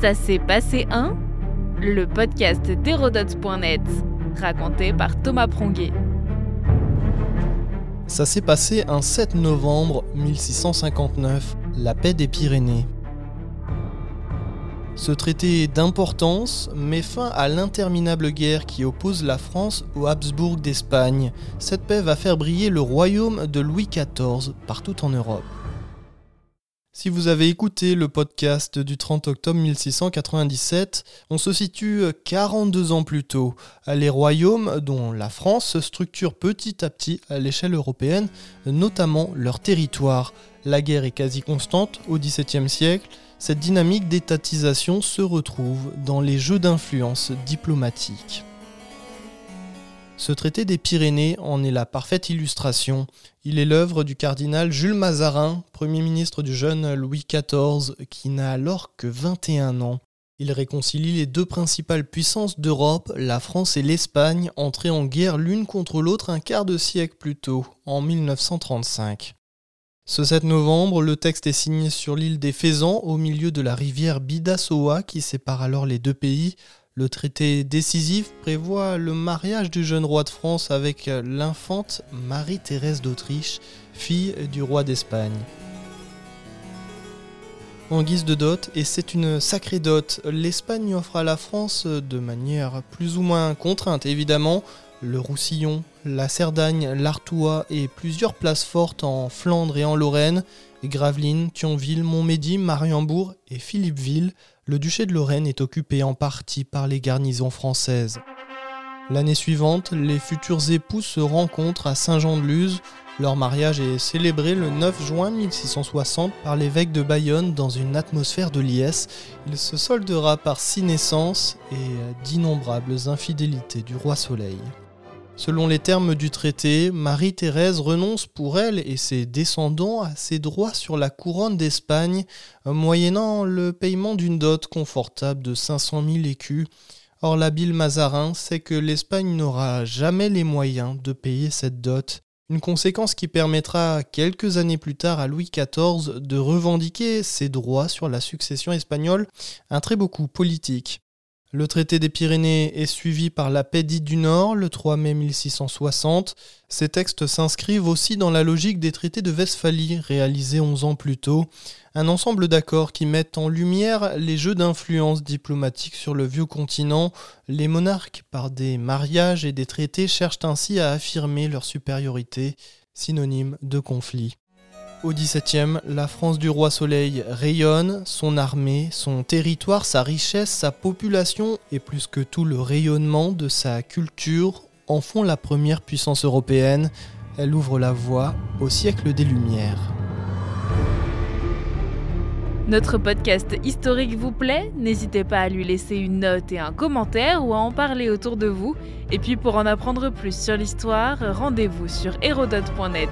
Ça s'est passé un Le podcast d'Hérodote.net, raconté par Thomas Pronguet. Ça s'est passé un 7 novembre 1659, la paix des Pyrénées. Ce traité d'importance met fin à l'interminable guerre qui oppose la France aux Habsbourg d'Espagne. Cette paix va faire briller le royaume de Louis XIV partout en Europe. Si vous avez écouté le podcast du 30 octobre 1697, on se situe 42 ans plus tôt. Les royaumes dont la France se structure petit à petit à l'échelle européenne, notamment leur territoire. La guerre est quasi constante au XVIIe siècle. Cette dynamique d'étatisation se retrouve dans les jeux d'influence diplomatiques. Ce traité des Pyrénées en est la parfaite illustration. Il est l'œuvre du cardinal Jules Mazarin, Premier ministre du jeune Louis XIV, qui n'a alors que 21 ans. Il réconcilie les deux principales puissances d'Europe, la France et l'Espagne, entrées en guerre l'une contre l'autre un quart de siècle plus tôt, en 1935. Ce 7 novembre, le texte est signé sur l'île des Faisans, au milieu de la rivière Bidassoa qui sépare alors les deux pays, le traité décisif prévoit le mariage du jeune roi de France avec l'infante Marie-Thérèse d'Autriche, fille du roi d'Espagne. En guise de dot, et c'est une sacrée dot, l'Espagne offre à la France, de manière plus ou moins contrainte évidemment, le Roussillon, la Cerdagne, l'Artois et plusieurs places fortes en Flandre et en Lorraine, Gravelines, Thionville, Montmédy, Mariembourg et Philippeville, le duché de Lorraine est occupé en partie par les garnisons françaises. L'année suivante, les futurs époux se rencontrent à Saint-Jean-de-Luz. Leur mariage est célébré le 9 juin 1660 par l'évêque de Bayonne dans une atmosphère de liesse. Il se soldera par six naissances et d'innombrables infidélités du roi Soleil. Selon les termes du traité, Marie-Thérèse renonce pour elle et ses descendants à ses droits sur la couronne d'Espagne, moyennant le paiement d'une dot confortable de 500 000 écus. Or l'habile Mazarin sait que l'Espagne n'aura jamais les moyens de payer cette dot, une conséquence qui permettra quelques années plus tard à Louis XIV de revendiquer ses droits sur la succession espagnole, un très beau coup politique. Le traité des Pyrénées est suivi par la paix dite du Nord le 3 mai 1660. Ces textes s'inscrivent aussi dans la logique des traités de Westphalie réalisés 11 ans plus tôt, un ensemble d'accords qui mettent en lumière les jeux d'influence diplomatique sur le vieux continent. Les monarques, par des mariages et des traités, cherchent ainsi à affirmer leur supériorité, synonyme de conflit. Au XVIIe, la France du roi Soleil rayonne, son armée, son territoire, sa richesse, sa population et plus que tout le rayonnement de sa culture en font la première puissance européenne. Elle ouvre la voie au siècle des Lumières. Notre podcast historique vous plaît? N'hésitez pas à lui laisser une note et un commentaire ou à en parler autour de vous. Et puis pour en apprendre plus sur l'histoire, rendez-vous sur hérodote.net.